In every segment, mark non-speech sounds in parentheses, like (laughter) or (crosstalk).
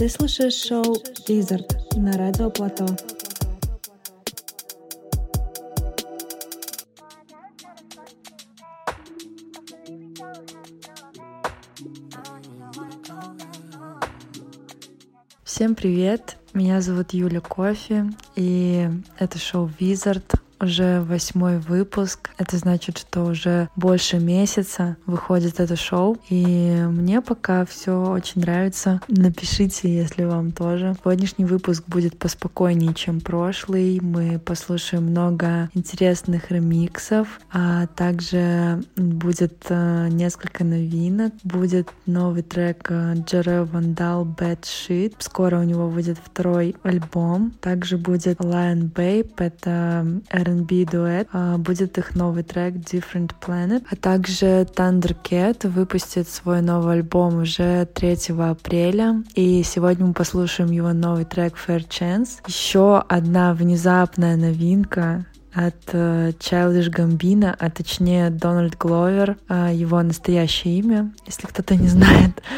Ты слушаешь шоу «Визард» на Радио Плато. Всем привет! Меня зовут Юля Кофе, и это шоу «Визард», уже восьмой выпуск. Это значит, что уже больше месяца выходит это шоу. И мне пока все очень нравится. Напишите, если вам тоже. Сегодняшний выпуск будет поспокойнее, чем прошлый. Мы послушаем много интересных ремиксов, а также будет э, несколько новинок. Будет новый трек Джере Вандал Bad Shit. Скоро у него выйдет второй альбом. Также будет Lion Babe. Это R&B дуэт. А, будет их новый трек Different Planet. А также Thundercat выпустит свой новый альбом уже 3 апреля. И сегодня мы послушаем его новый трек Fair Chance. Еще одна внезапная новинка от э, Childish Gambino, а точнее Дональд Гловер, э, его настоящее имя, если кто-то не знает. (laughs)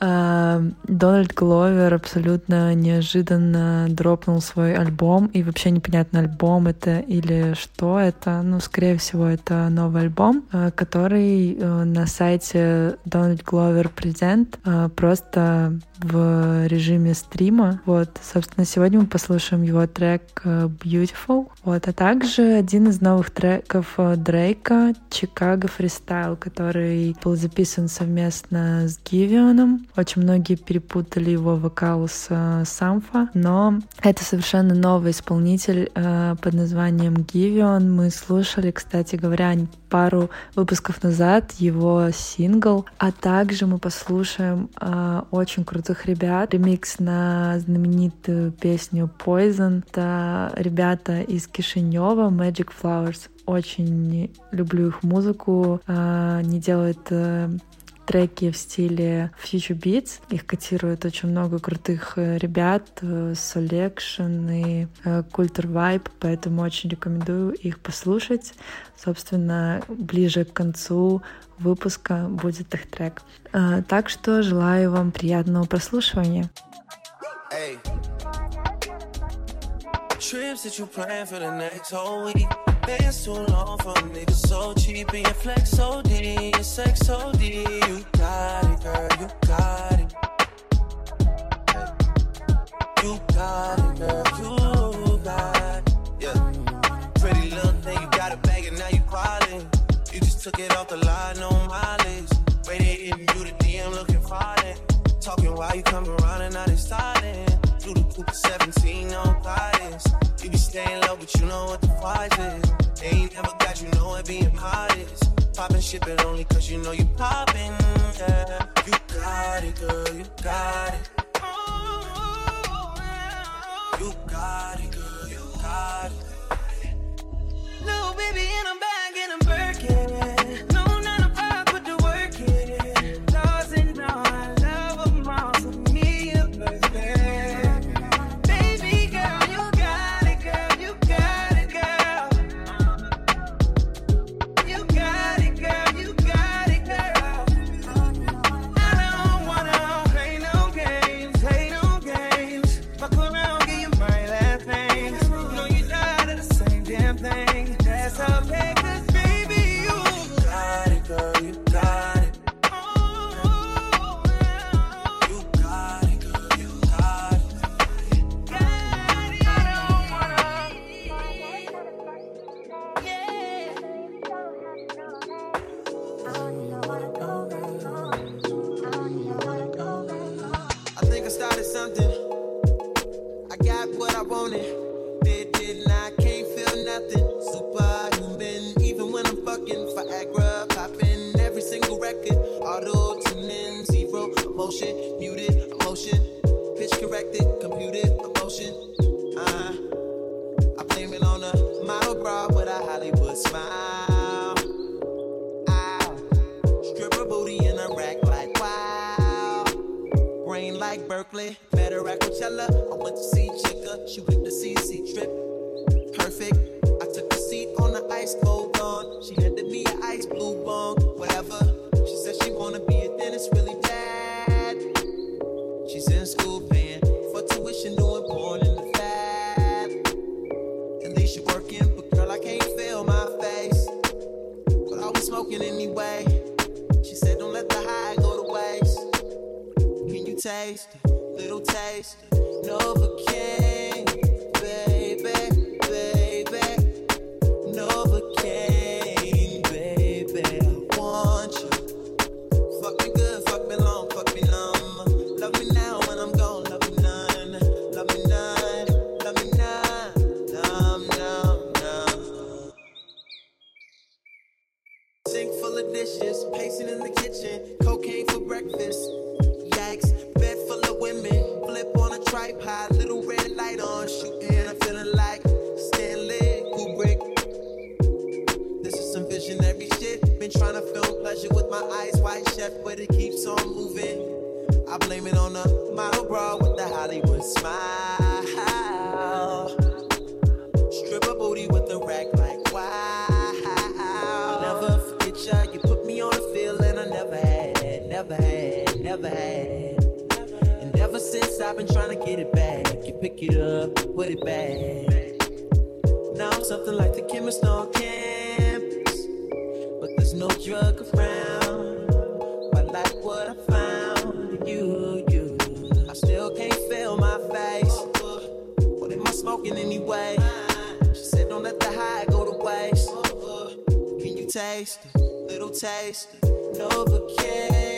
Э, Дональд Гловер абсолютно неожиданно дропнул свой альбом, и вообще непонятно, альбом это или что это. Ну, скорее всего, это новый альбом, который на сайте Donald Glover Present просто в режиме стрима. Вот, собственно, сегодня мы послушаем его трек Beautiful. Вот, а также также один из новых треков э, Дрейка «Чикаго фристайл», который был записан совместно с Гивионом. Очень многие перепутали его вокал с э, Самфа, но это совершенно новый исполнитель э, под названием Гивион. Мы слушали, кстати говоря, пару выпусков назад его сингл, а также мы послушаем э, очень крутых ребят. Ремикс на знаменитую песню Poison. Это ребята из Кишинева, Magic Flowers. Очень люблю их музыку. Э, они делают э, треки в стиле Future Beats. Их котирует очень много крутых э, ребят, Selection и Culture Vibe, поэтому очень рекомендую их послушать. Собственно, ближе к концу выпуска будет их трек. Так что желаю вам приятного прослушивания. Hey. Trips that you plan for the next whole week. Been too long for niggas so cheap and your flex so D, your sex so D. You got it, girl, you got it. You got it, girl, you got it. Yeah. Pretty little thing, you got a bag and now you quality. You just took it off the line, no mileage. Waiting, hitting you the DM looking fine. Talking while you come around and now they starting. Do the Cooper 17 on bias. You be staying low, but you know what the price is. They ain't never got you know it being modest. Popping shit, but only cause you know you popping. Yeah. You got it, girl, you got it. You got it, girl, you got it. Little baby, and I'm bullshit. Taste, my eyes wide shut, but it keeps on moving. I blame it on the model bra with the Hollywood smile. Stripper booty with the rack like wow. I'll Never forget ya, you put me on a feeling I never had, never had, never had. And ever since I've been trying to get it back, you pick it up, put it back. Now I'm something like the chemist on campus, but there's no drug around. Can taste it? Little taste it? Novocaine,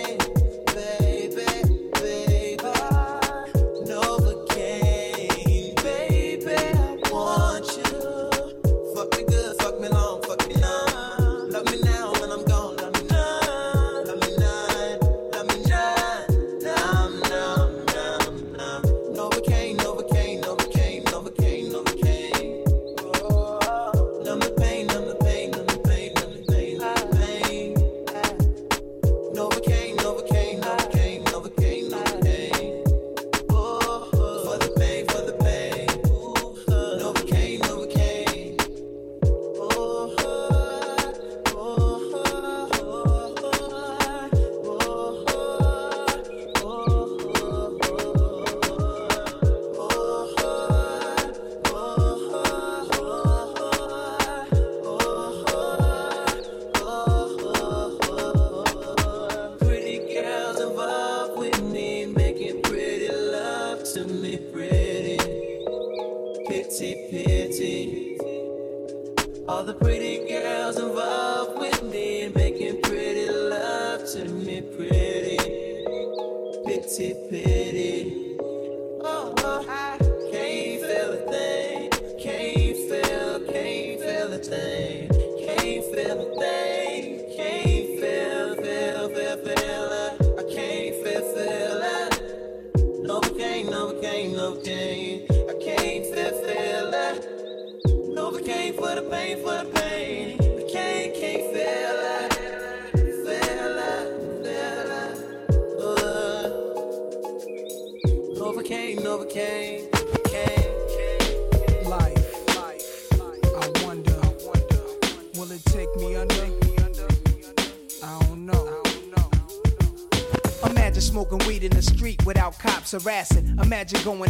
Imagine going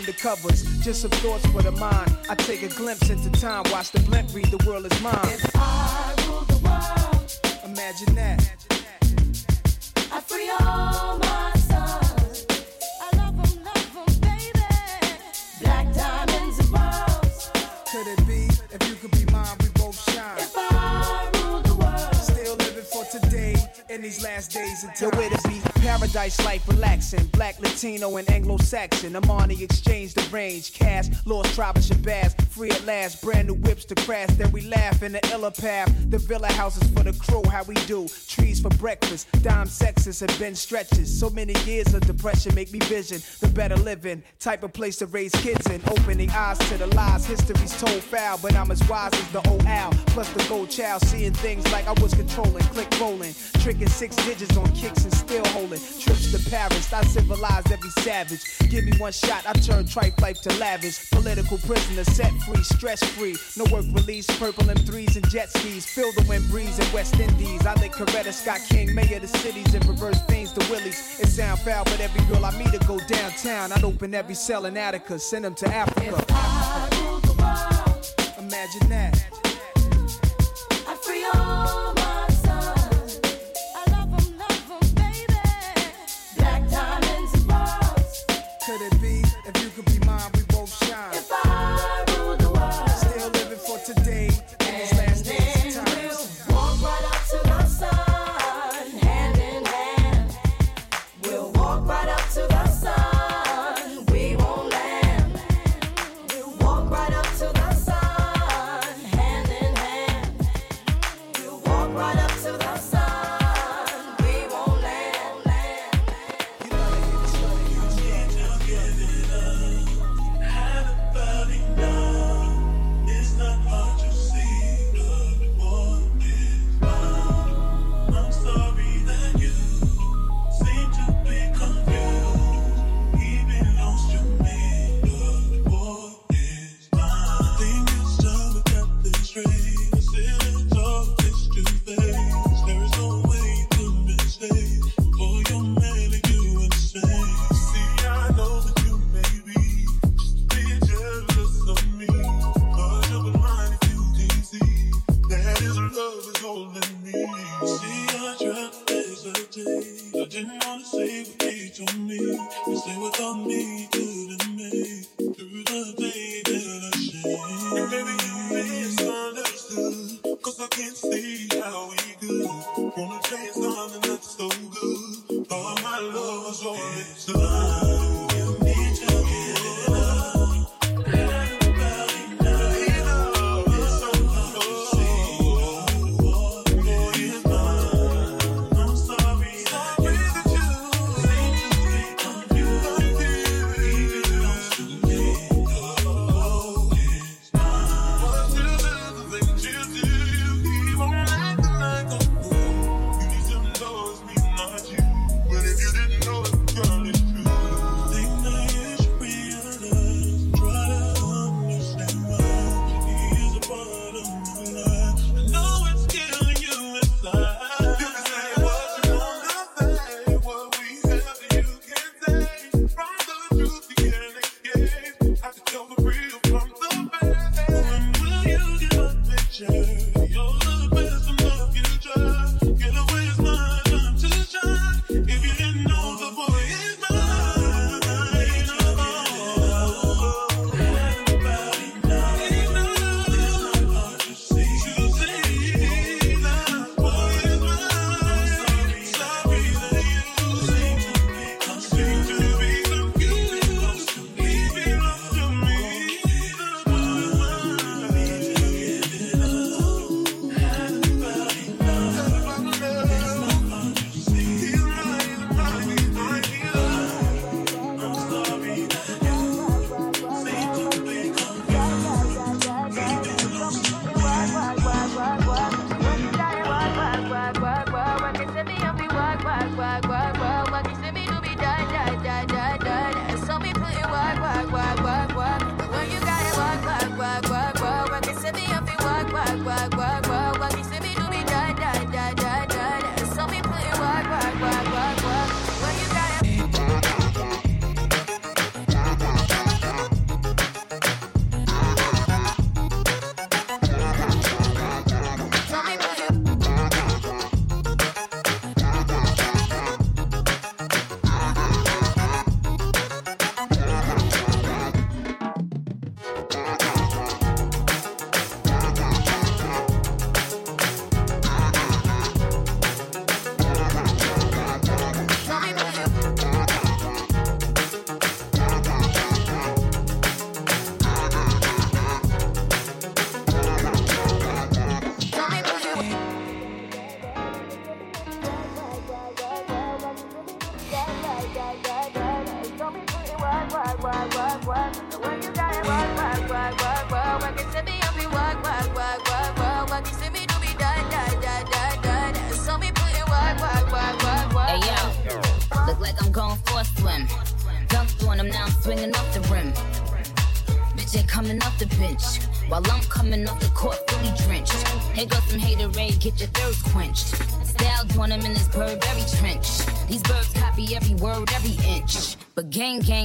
undercovers. Just some thoughts for the mind. I take a glimpse into time, watch the blimp read the world is mine. If I rule the world. Imagine that. I free all my sons. I love 'em, love 'em, baby. Black diamonds and pearls. Could it be? If you could be mine, we both shine. If I rule the world. Still living for today in these last days time. Yo, it be Paradise life relaxing. Black, Latino, and Anglo Saxon. I'm on the exchange, the range. Cast, lost tribe of Shabazz. Free at last. Brand new whips to crash. Then we laugh in the iller path. The villa houses for the crew. How we do? Trees for breakfast. Dime sexes have been stretches. So many years of depression make me vision the better living. Type of place to raise kids in. Open the eyes to the lies. History's told foul, but I'm as wise as the old owl. Plus the gold child. Seeing things like I was controlling. Click rolling. Tricking six digits on kicks and still holding foreign. Trips to Paris, I civilized every savage. Give me one shot, I turn tripe life to lavish. Political prisoner, set free, stress free. No work release, purple M3s and jet skis. Feel the wind breeze in West Indies. I lick Coretta Scott King, mayor of the cities, and reverse things to Willies. It sound foul, but every girl I meet to go downtown. I'd open every cell in Attica, send them to Africa. Imagine that.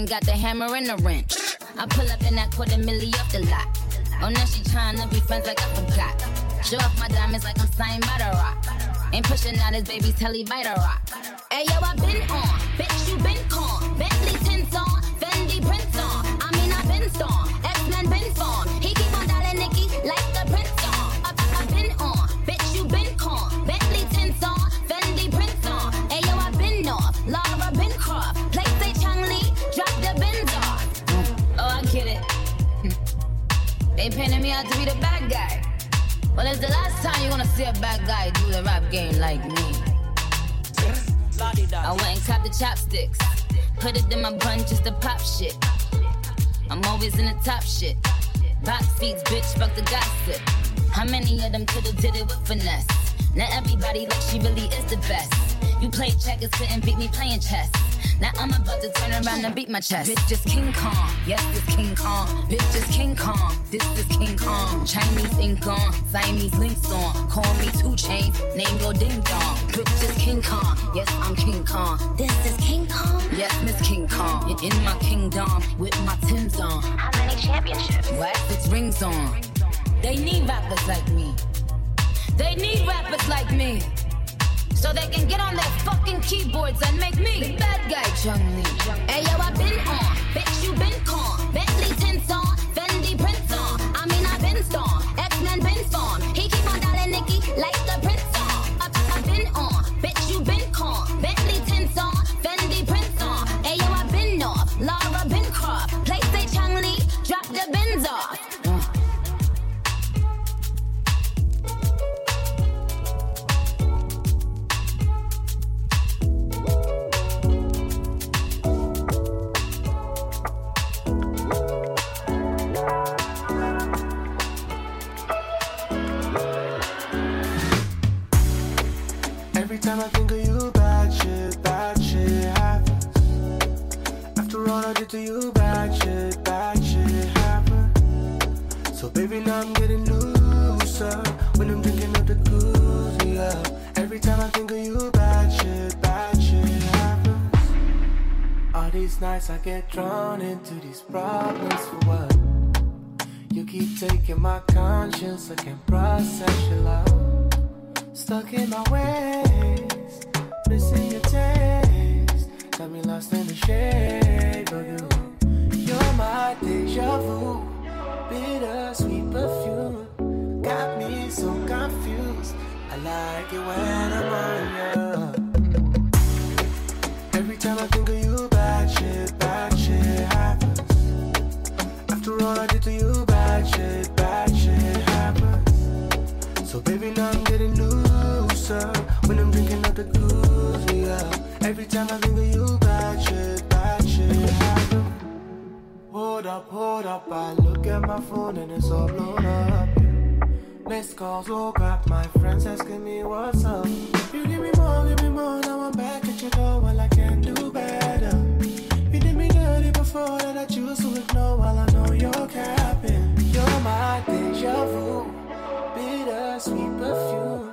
Got the hammer and the wrench. I pull up in that quarter milli off the lot. Oh, now she tryna be friends like I forgot. Show off my diamonds like I'm signed by the rock. Ain't pushing out his baby's telly Vita rock. Hey yo, I been on, bitch you been out to be the bad guy. Well, it's the last time you're gonna see a bad guy do the rap game like me. I went and copped the chopsticks. Put it in my bun just to pop shit. I'm always in the top shit. Box seats, bitch, fuck the gossip. How many of them could've did it with finesse? Now everybody like she really is the best. You played checkers, couldn't beat me playing chess. Now I'm about to turn around and beat my chest. Bitch, just King Kong. Yes, this King Kong. Bitch, just King Kong. This is King Kong. Chinese ink on. Siamese links on. Call me two chains. Name your ding dong. Bitch, just King Kong. Yes, I'm King Kong. This is King Kong. Yes, Miss King Kong. In- In my kingdom with my Timbs on. How many championships? What? Six rings on. They need rappers like me. They need rappers like me. So they can get on their fucking keyboards and make me the bad guy, Chung Lee. Hey yo, I been on, bitch you been con. Bentley tints on, Fendi prints on. I mean I been storm, X-Men been form. Every time I think of you, bad shit, bad shit happens. After all I did to you, bad shit, bad shit happens. So baby, now I'm getting looser when I'm drinking up the goose, yeah. Every time I think of you, bad shit, bad shit happens. All these nights I get drawn into these problems for what? You keep taking my conscience, I can't process your love. Stuck in my ways, missing your taste. Got me lost in the shade of you. You're my deja vu, bittersweet perfume. Got me so confused. I like it when I'm on you. Every time I think of you, bad shit, bad shit happens. After all I did to you, bad shit, bad shit happens. So baby, now The yeah. Every time I think of you, bad shit, bad shit happen. Hold up, hold up, I look at my phone and it's all blown up. Missed calls, oh woke up, my friends asking me what's up. You give me more, give me more, now I'm back at your door, well I can do better. You did me dirty before that I choose to ignore while I know you're capping. You're my deja vu, bittersweet perfume.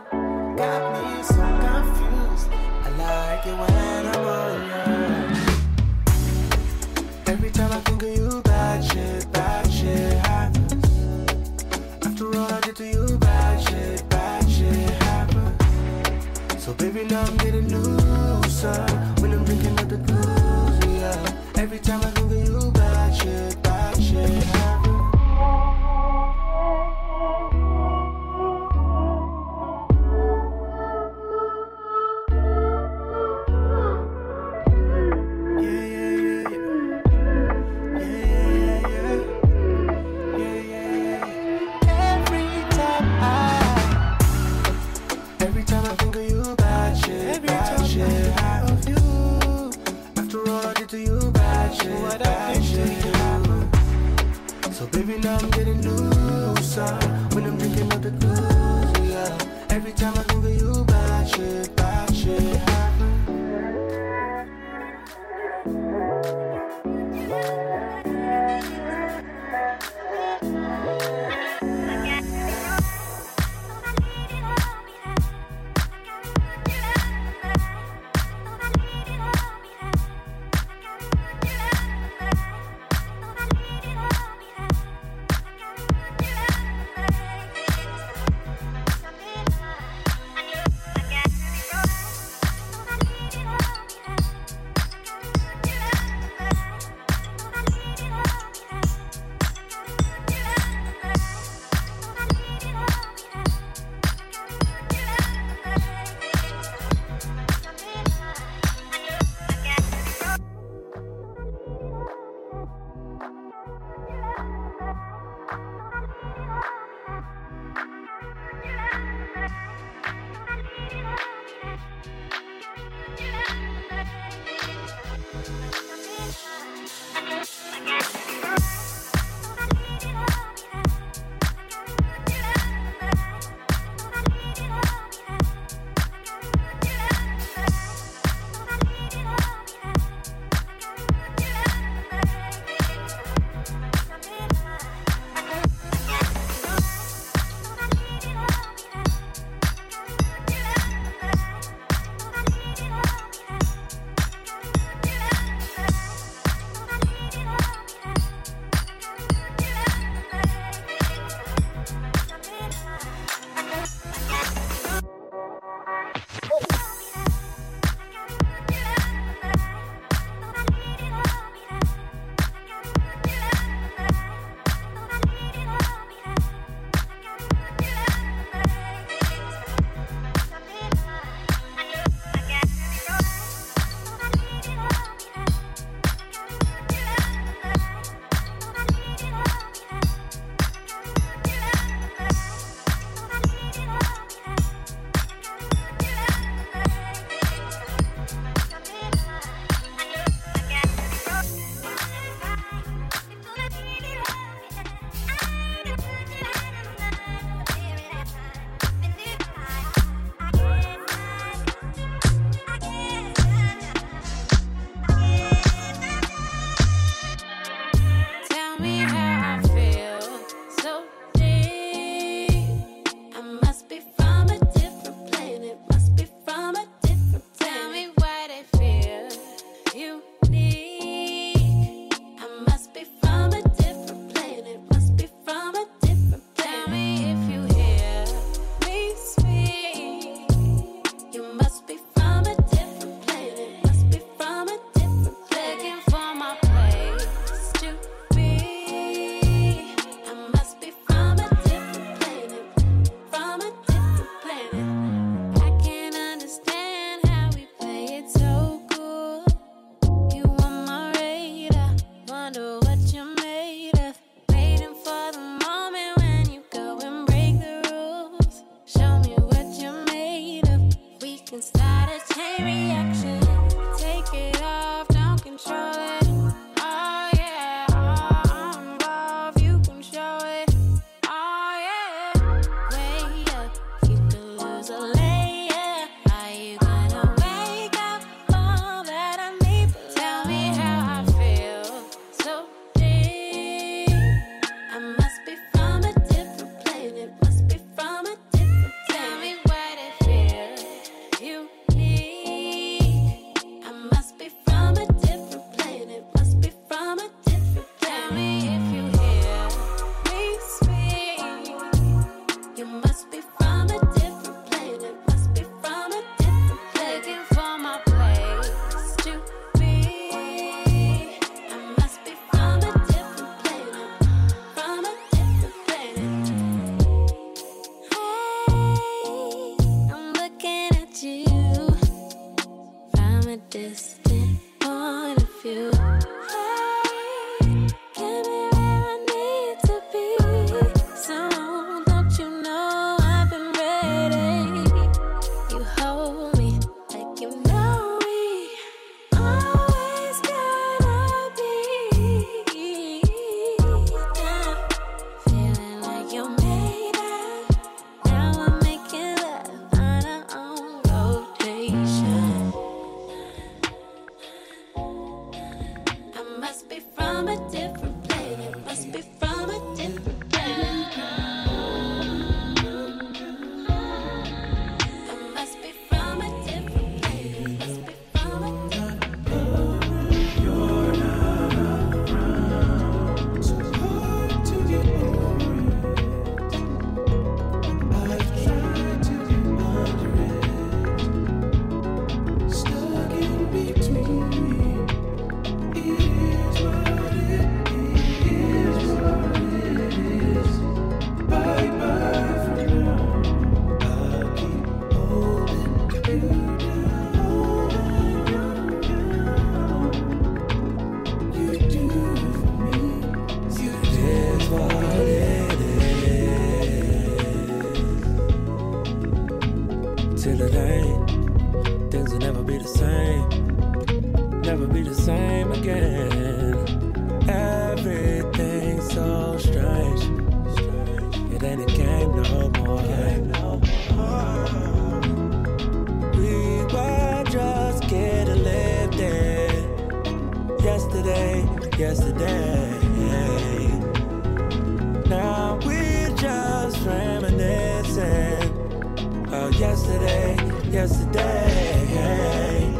Yesterday.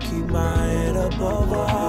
Keep my head above water,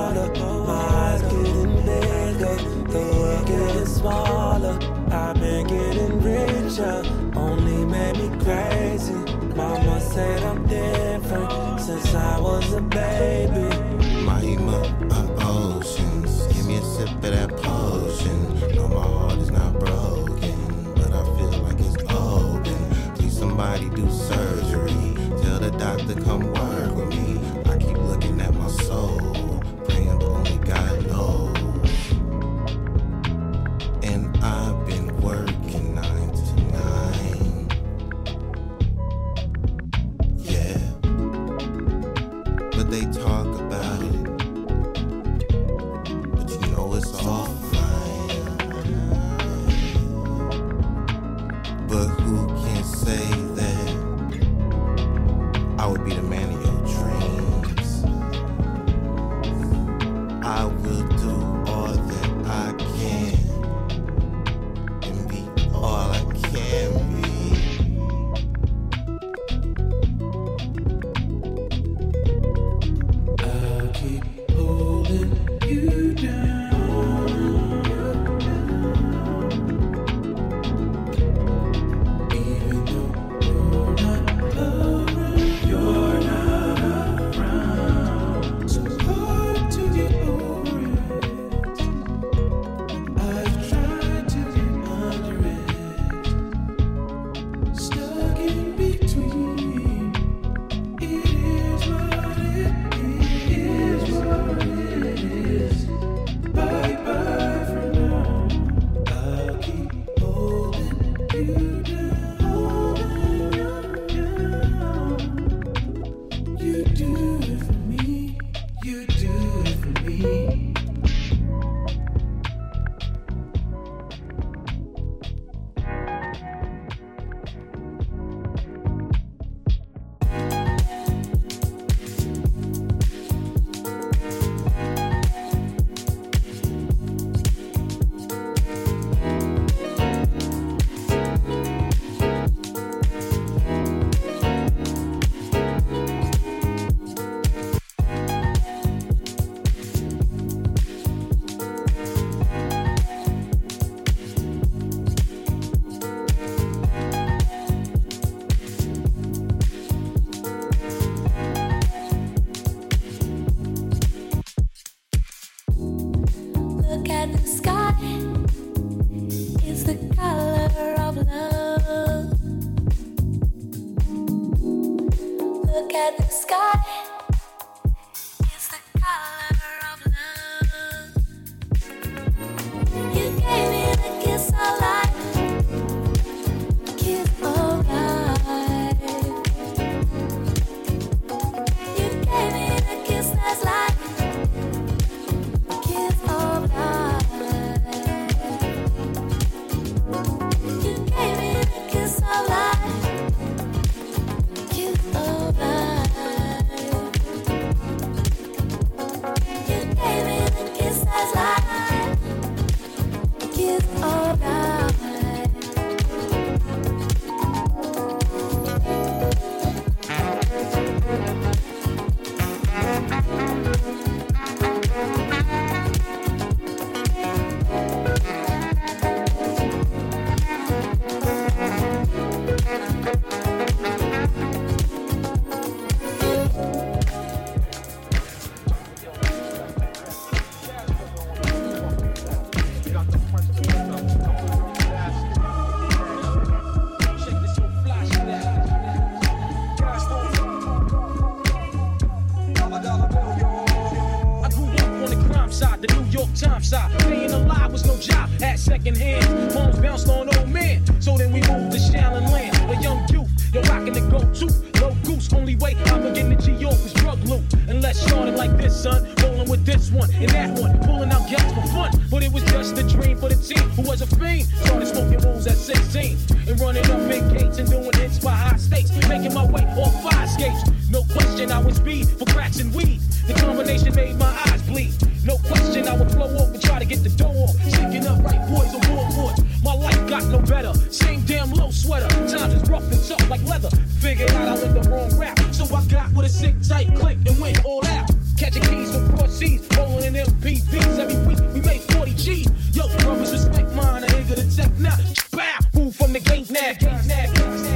side, the New York Times side. Staying alive was no job at second hand. Moms bounced on old man. So then we moved to Shallon Land. A young youth, you're rocking the go-to. No goose, only way I'm the G.O. was drug loot. And let's start it like this, son. Rolling with this one and that one. Pulling out gas for fun. But it was just a dream for the team who was a fiend. Started smoking rules at 16. And running up big gates and doing hits by high stakes. Making my way off fire escapes. No question, I was speed for cracks and weed. The combination made my eyes bleed. No question, I would flow off and try to get the dough off. Shaking up right boys on board My life got no better. Same damn low sweater. Times is rough and tough like leather. Figured out I went the wrong rap. So I got with a sick tight click and went all out. Catching keys from cross seas, rolling in MPVs. Every week we made 40 G's. Yo, brothers respect mine. I ain't gonna tech now. Bow, move from the gate now.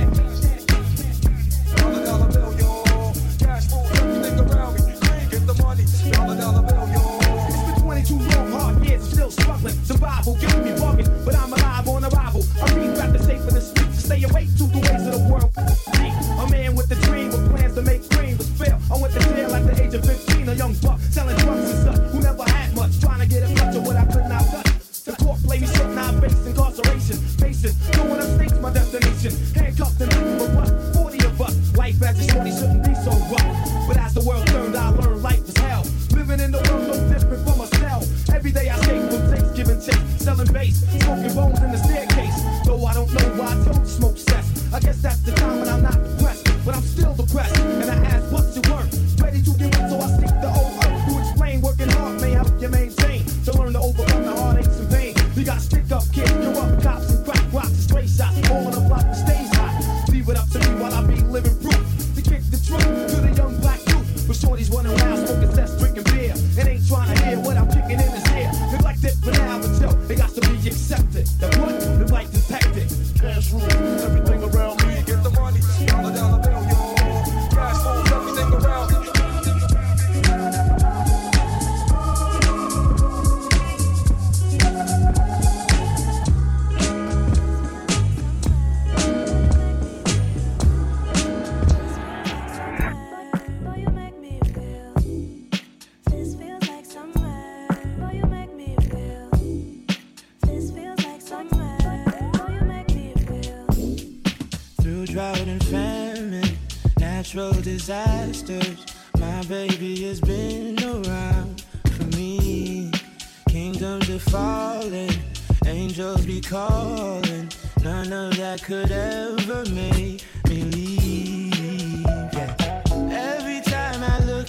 Survival gets me bugging, but I'm alive on arrival. I read rap to stay for the streets, to stay awake to the ways of the world. A man with a dream, with plans to make cream was fail. I went to jail at the age of 15, a young buck selling drugs and stuff who never had much, trying to get a touch of what I could not touch. The court played me now I face incarceration. Patient, going up stakes, my destination. Handcuffed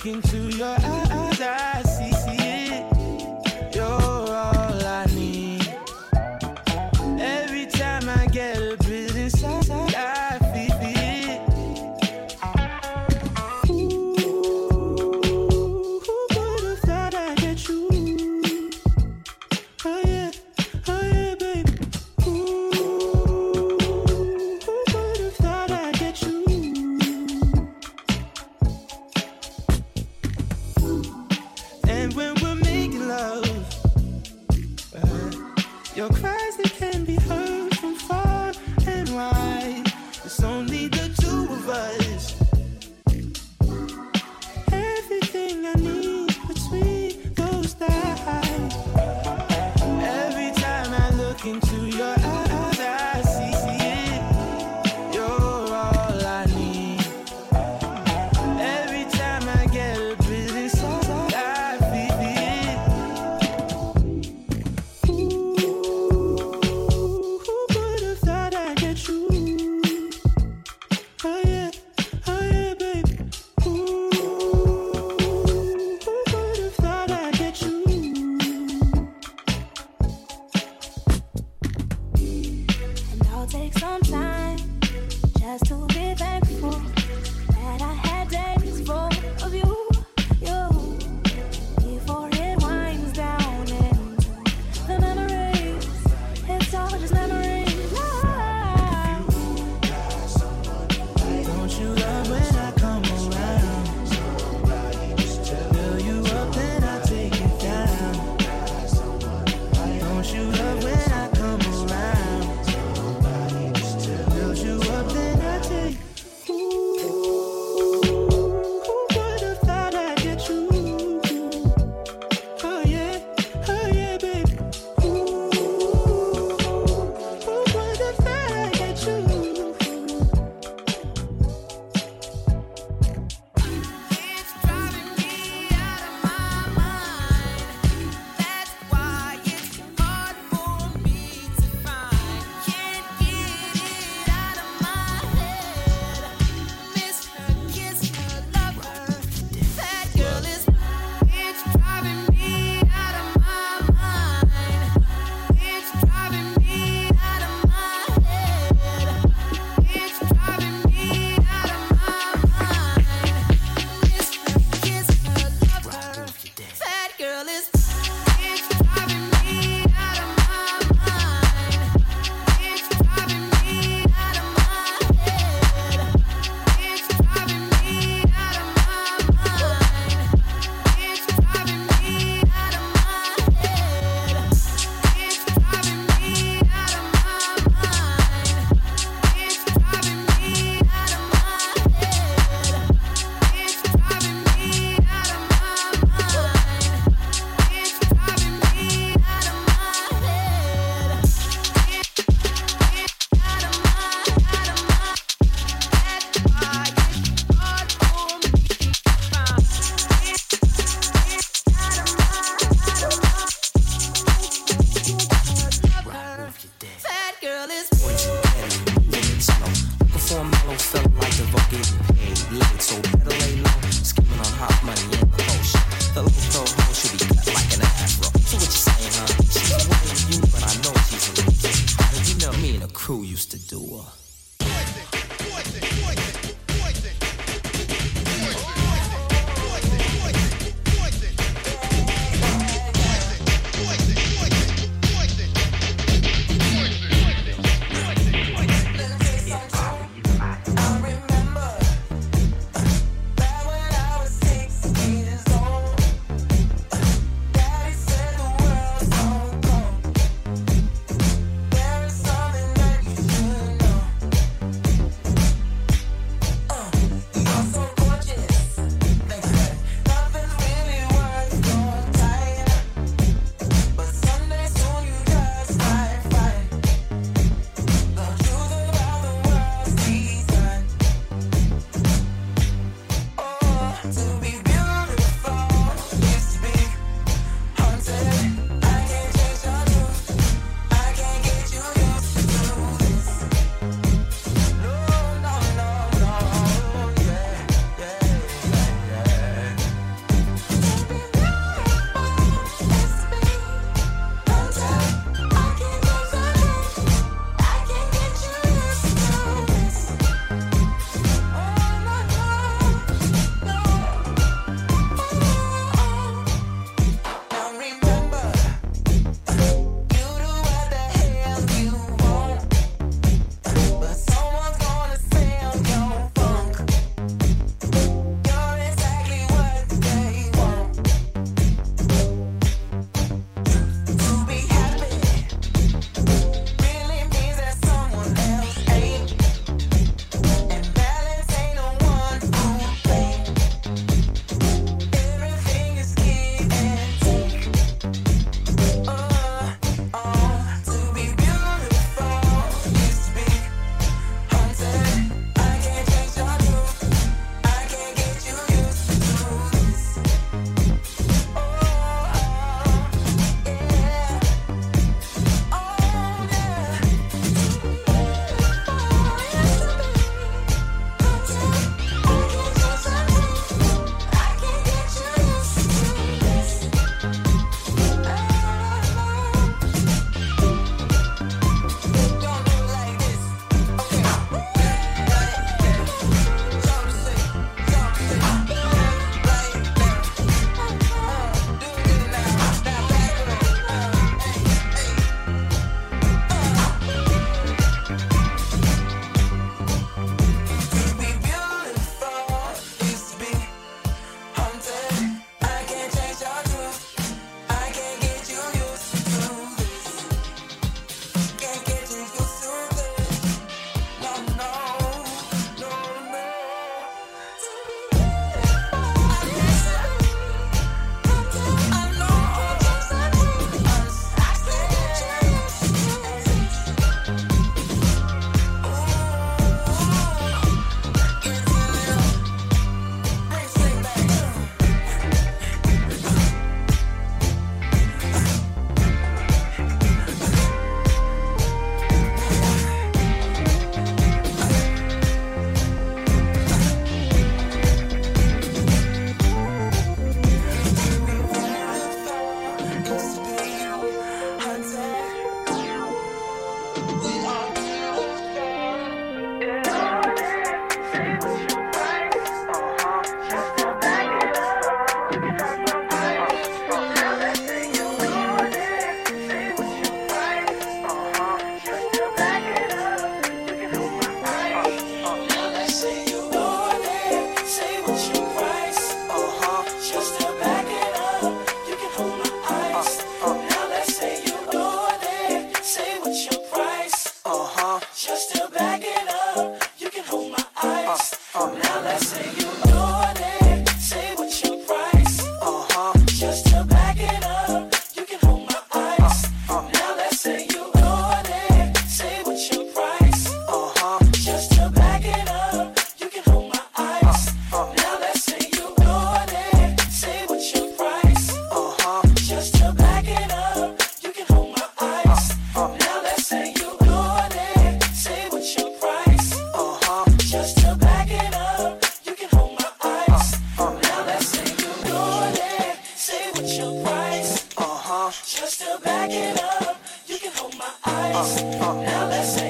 into ice. Now let's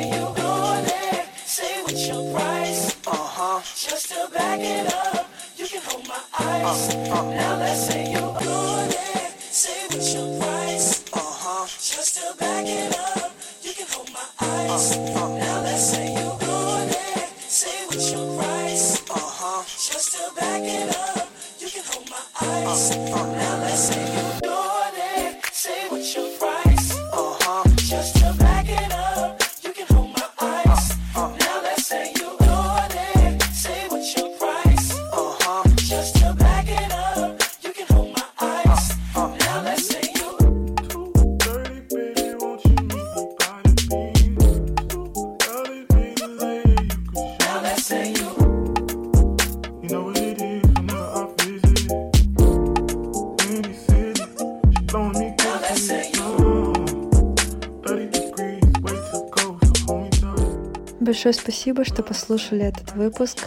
послушали этот выпуск.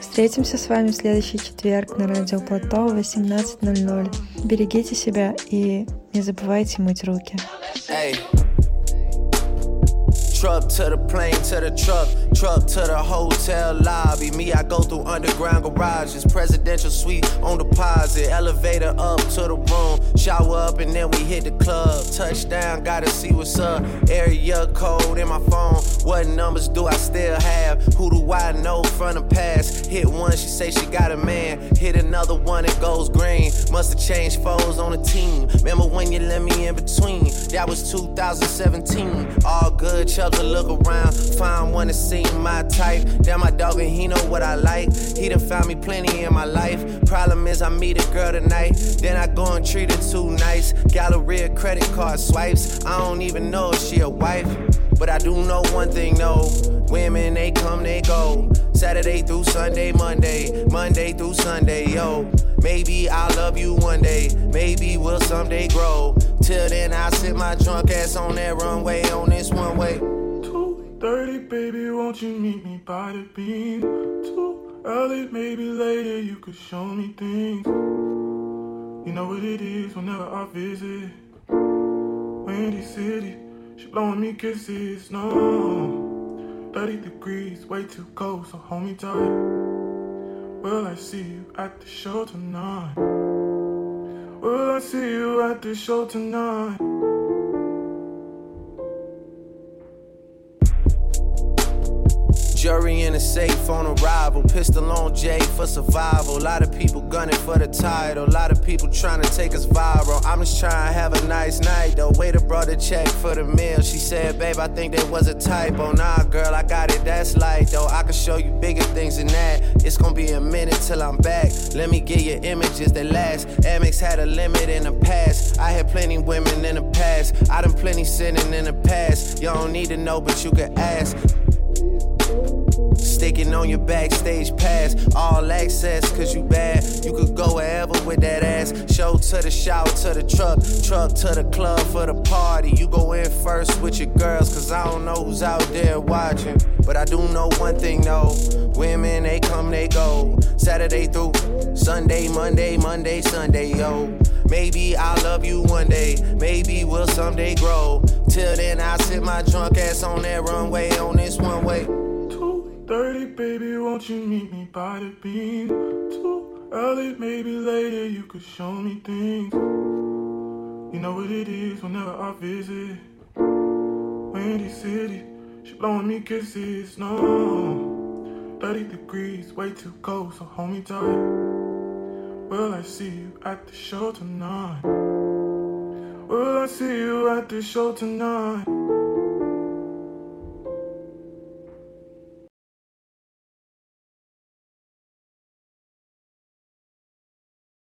Встретимся с вами в следующий четверг на радио Плато в 18.00. Берегите себя и не забывайте мыть руки. Hey. Truck to the plane, to the truck, truck to the hotel lobby. Me, I go through underground garages, presidential suite on deposit, elevator up to the room, shower up, and then we hit the club. Touchdown, gotta see what's up. Area code in my phone. What numbers do I still have? Who do I know from the past? Hit one, she say she got a man. Hit another one, it goes green. Must have changed foes on the team. Remember when you let me in between? That was 2017. All good, to look around. Find one that seem my type. Damn, my dog, and he know what I like. He done found me plenty in my life. Problem is, I meet a girl tonight. Then I go and treat her too nice. Galleria credit card swipes. I don't even know if she a wife. But I do know one thing, no. Women, they come, they go. Saturday through Sunday, Monday, Monday through Sunday, yo. Maybe I'll love you one day, maybe we'll someday grow. Till then, I sit my drunk ass on that runway on this one way. 2.30, baby, won't you meet me by the beam? Too early, maybe later you could show me things. You know what it is whenever I visit. Windy City, she blowing me kisses, no. 30 degrees, way too cold, so hold me tight. Will I see you at the show tonight? Will I see you at the show tonight? Jury in a safe on arrival. Pistol on Jay for survival. A lot of people gunning for the title. A lot of people trying to take us viral. I'm just trying to have a nice night The Waiter brought a check for the meal. She said, Babe, I think there was a typo. Nah, girl, I got it. That's light though. I can show you bigger things than that. It's gonna be a minute till I'm back. Let me get you images that last. Amex had a limit in the past. I had plenty women in the past. I done plenty sinning in the past. Y'all don't need to know, but you can ask. Sticking on your backstage pass, all access, cause you bad. You could go wherever with that ass. Show to the shower, to the truck, truck to the club for the party. You go in first with your girls, cause I don't know who's out there watching. But I do know one thing though women, they come, they go. Saturday through Sunday, Monday, Monday, Sunday, yo. Maybe I'll love you one day, maybe we'll someday grow. Till then, I sit my drunk ass on that runway on this one way. 2.30, baby, won't you meet me by the beam? Too early, maybe later you could show me things. You know what it is whenever I visit. Windy City, she blowing me kisses, no. 30 degrees, way too cold, so hold me tight. Will I see you at the show tonight? Will I see you at the show tonight?